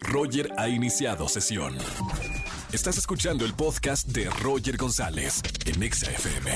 Roger ha iniciado sesión. Estás escuchando el podcast de Roger González en Exa FM.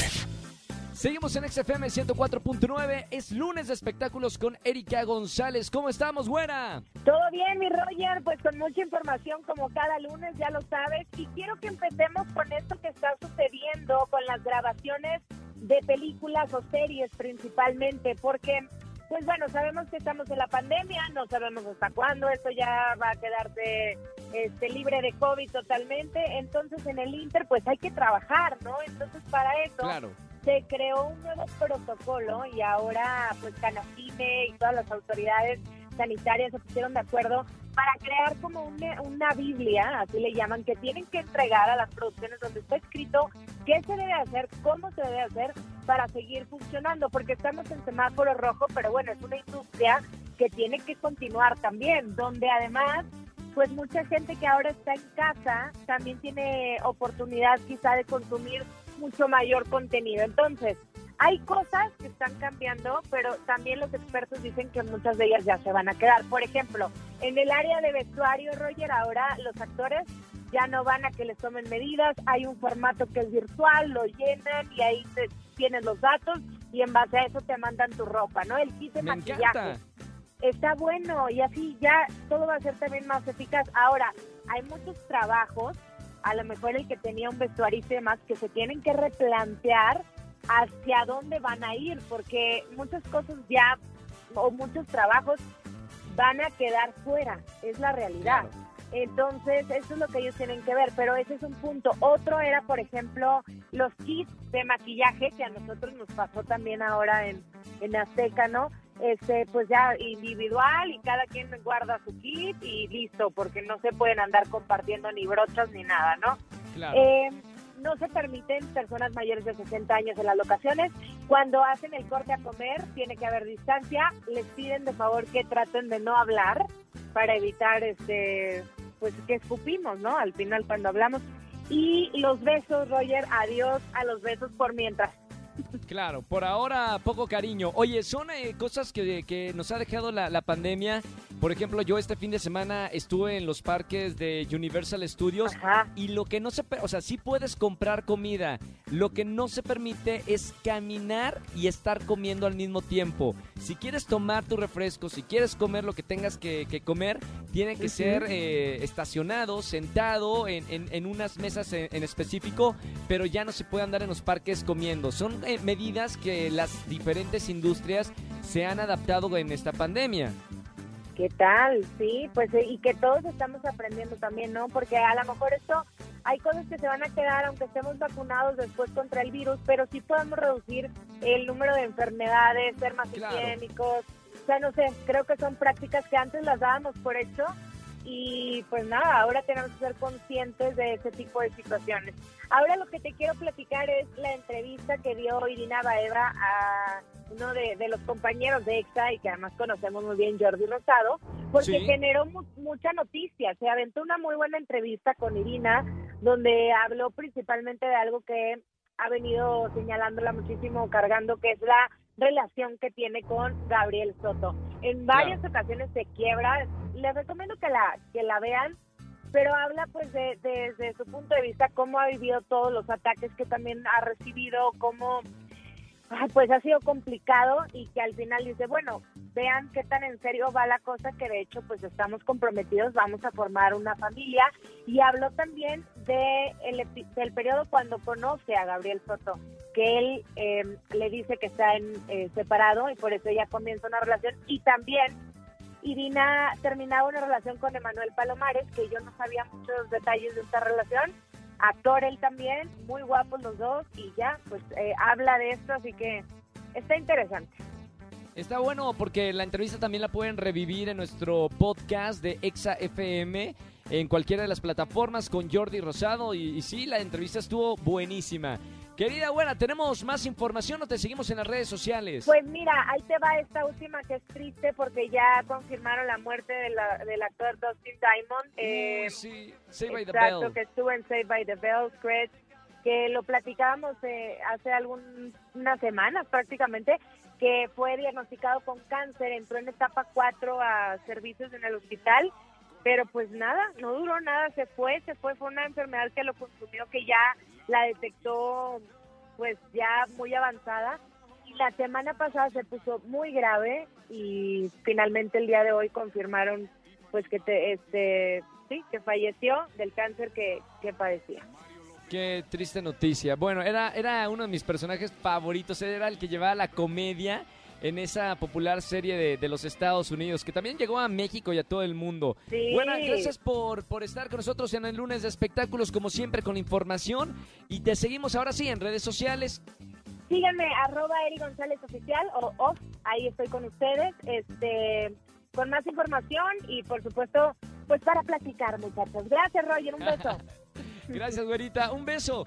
Seguimos en XFM 104.9. Es lunes de espectáculos con Erika González. ¿Cómo estamos, buena? Todo bien, mi Roger, pues con mucha información como cada lunes, ya lo sabes. Y quiero que empecemos con esto que está sucediendo con las grabaciones de películas o series principalmente, porque pues bueno, sabemos que estamos en la pandemia, no sabemos hasta cuándo, esto ya va a quedarse este, libre de COVID totalmente, entonces en el Inter pues hay que trabajar, ¿no? Entonces para eso se creó un nuevo protocolo y ahora pues Canacine y todas las autoridades sanitarias se pusieron de acuerdo para crear como una, una, Biblia, así le llaman, que tienen que entregar a las producciones donde está escrito qué se debe hacer, cómo se debe hacer para seguir funcionando, porque estamos en semáforo rojo, pero bueno, es una industria que tiene que continuar también, donde además, pues mucha gente que ahora está en casa también tiene oportunidad quizá de consumir mucho mayor contenido. Entonces, hay cosas que están cambiando, pero también los expertos dicen que muchas de ellas ya se van a quedar. Por ejemplo, en el área de vestuario, Roger, ahora los actores ya no van a que les tomen medidas, hay un formato que es virtual, lo llenan y ahí te, tienes los datos y en base a eso te mandan tu ropa, ¿no? El kit de maquillaje. Está bueno y así ya todo va a ser también más eficaz. Ahora, hay muchos trabajos, a lo mejor el que tenía un vestuarista y demás, que se tienen que replantear hacia dónde van a ir, porque muchas cosas ya, o muchos trabajos van a quedar fuera, es la realidad. Entonces, eso es lo que ellos tienen que ver, pero ese es un punto. Otro era, por ejemplo, los kits de maquillaje, que a nosotros nos pasó también ahora en, en Azteca, ¿no? Este, pues ya individual y cada quien guarda su kit y listo, porque no se pueden andar compartiendo ni brochas ni nada, ¿no? Claro. Eh, no se permiten personas mayores de 60 años en las locaciones. Cuando hacen el corte a comer, tiene que haber distancia. Les piden de favor que traten de no hablar para evitar este pues que escupimos, ¿no? Al final cuando hablamos. Y los besos, Roger, adiós a los besos por mientras. Claro, por ahora poco cariño. Oye, son eh, cosas que, que, nos ha dejado la, la, pandemia. Por ejemplo, yo este fin de semana estuve en los parques de Universal Studios y lo que no se, o sea, sí puedes comprar comida. Lo que no se permite es caminar y estar comiendo al mismo tiempo. Si quieres tomar tu refresco, si quieres comer lo que tengas que, comer, tiene que ser eh, estacionado, sentado en, en, unas mesas en, en, específico, pero ya no se puede andar en los parques comiendo. Son eh, medidas que las diferentes industrias se han adaptado en esta pandemia. ¿Qué tal? Sí, pues eh, y que todos estamos aprendiendo también, ¿no? Porque a lo mejor esto hay cosas que se van a quedar aunque estemos vacunados después contra el virus, pero sí podemos reducir el número de enfermedades, ser más higiénicos. O sea, no sé, creo que son prácticas que antes las dábamos por hecho y pues nada, ahora tenemos que ser conscientes de ese tipo de situaciones. Ahora lo que te quiero platicar es la entrevista que dio Irina Baeva a uno de, los compañeros de EXA y que además conocemos muy bien, Jordi Rosado, porque generó mucha noticia. Se aventó una muy buena entrevista con Irina, donde habló principalmente de algo que ha venido señalándola muchísimo, cargando, que es la relación que tiene con Gabriel Soto. En varias ocasiones se quiebra, les recomiendo que la, que la vean, pero habla pues de, desde su punto de vista cómo ha vivido todos los ataques que también ha recibido, cómo pues ha sido complicado y que al final dice, bueno, vean qué tan en serio va la cosa, que de hecho pues estamos comprometidos, vamos a formar una familia. Y habló también de el, del periodo cuando conoce a Gabriel Soto, que él em, le dice que está eh, separado y por eso ella comienza una relación. Y también Irina terminaba una relación con Emanuel Palomares, que yo no sabía muchos detalles de esta relación. Actor él también, muy guapos los dos, y ya, pues eh, habla de esto, así que está interesante. Está bueno porque la entrevista también la pueden revivir en nuestro podcast de Exa FM en cualquiera de las plataformas con Jordi Rosado y, y sí, la entrevista estuvo buenísima. Querida buena, ¿tenemos más información o te seguimos en las redes sociales? Pues mira, ahí te va esta última que es triste porque ya confirmaron la muerte del actor Dustin Diamond. Eh, sí, Save by the Bell. que estuvo en Save by the Bell, Scratch, que lo platicábamos eh, hace algunas semanas prácticamente, que fue diagnosticado con cáncer, entró en etapa 4 a servicios en el hospital pero pues nada, no duró nada, se fue, se fue, fue una enfermedad que lo consumió, que ya la detectó pues ya muy avanzada. Y la semana pasada se puso muy grave y finalmente el día de hoy confirmaron pues que te, este sí, que falleció del cáncer que, que padecía. Qué triste noticia. Bueno, era, era uno de mis personajes favoritos, era el que llevaba la comedia en esa popular serie de, los Estados Unidos, que también llegó a México y a todo el mundo. Bueno, gracias por, por estar con nosotros en el lunes de espectáculos, como siempre, con información. Y te seguimos ahora sí en redes sociales. Síganme, arroba Eri González Oficial o off, ahí estoy con ustedes, este, con más información y por supuesto, pues para platicar, muchachos. Gracias, Roger, un beso. Gracias, güerita, un beso.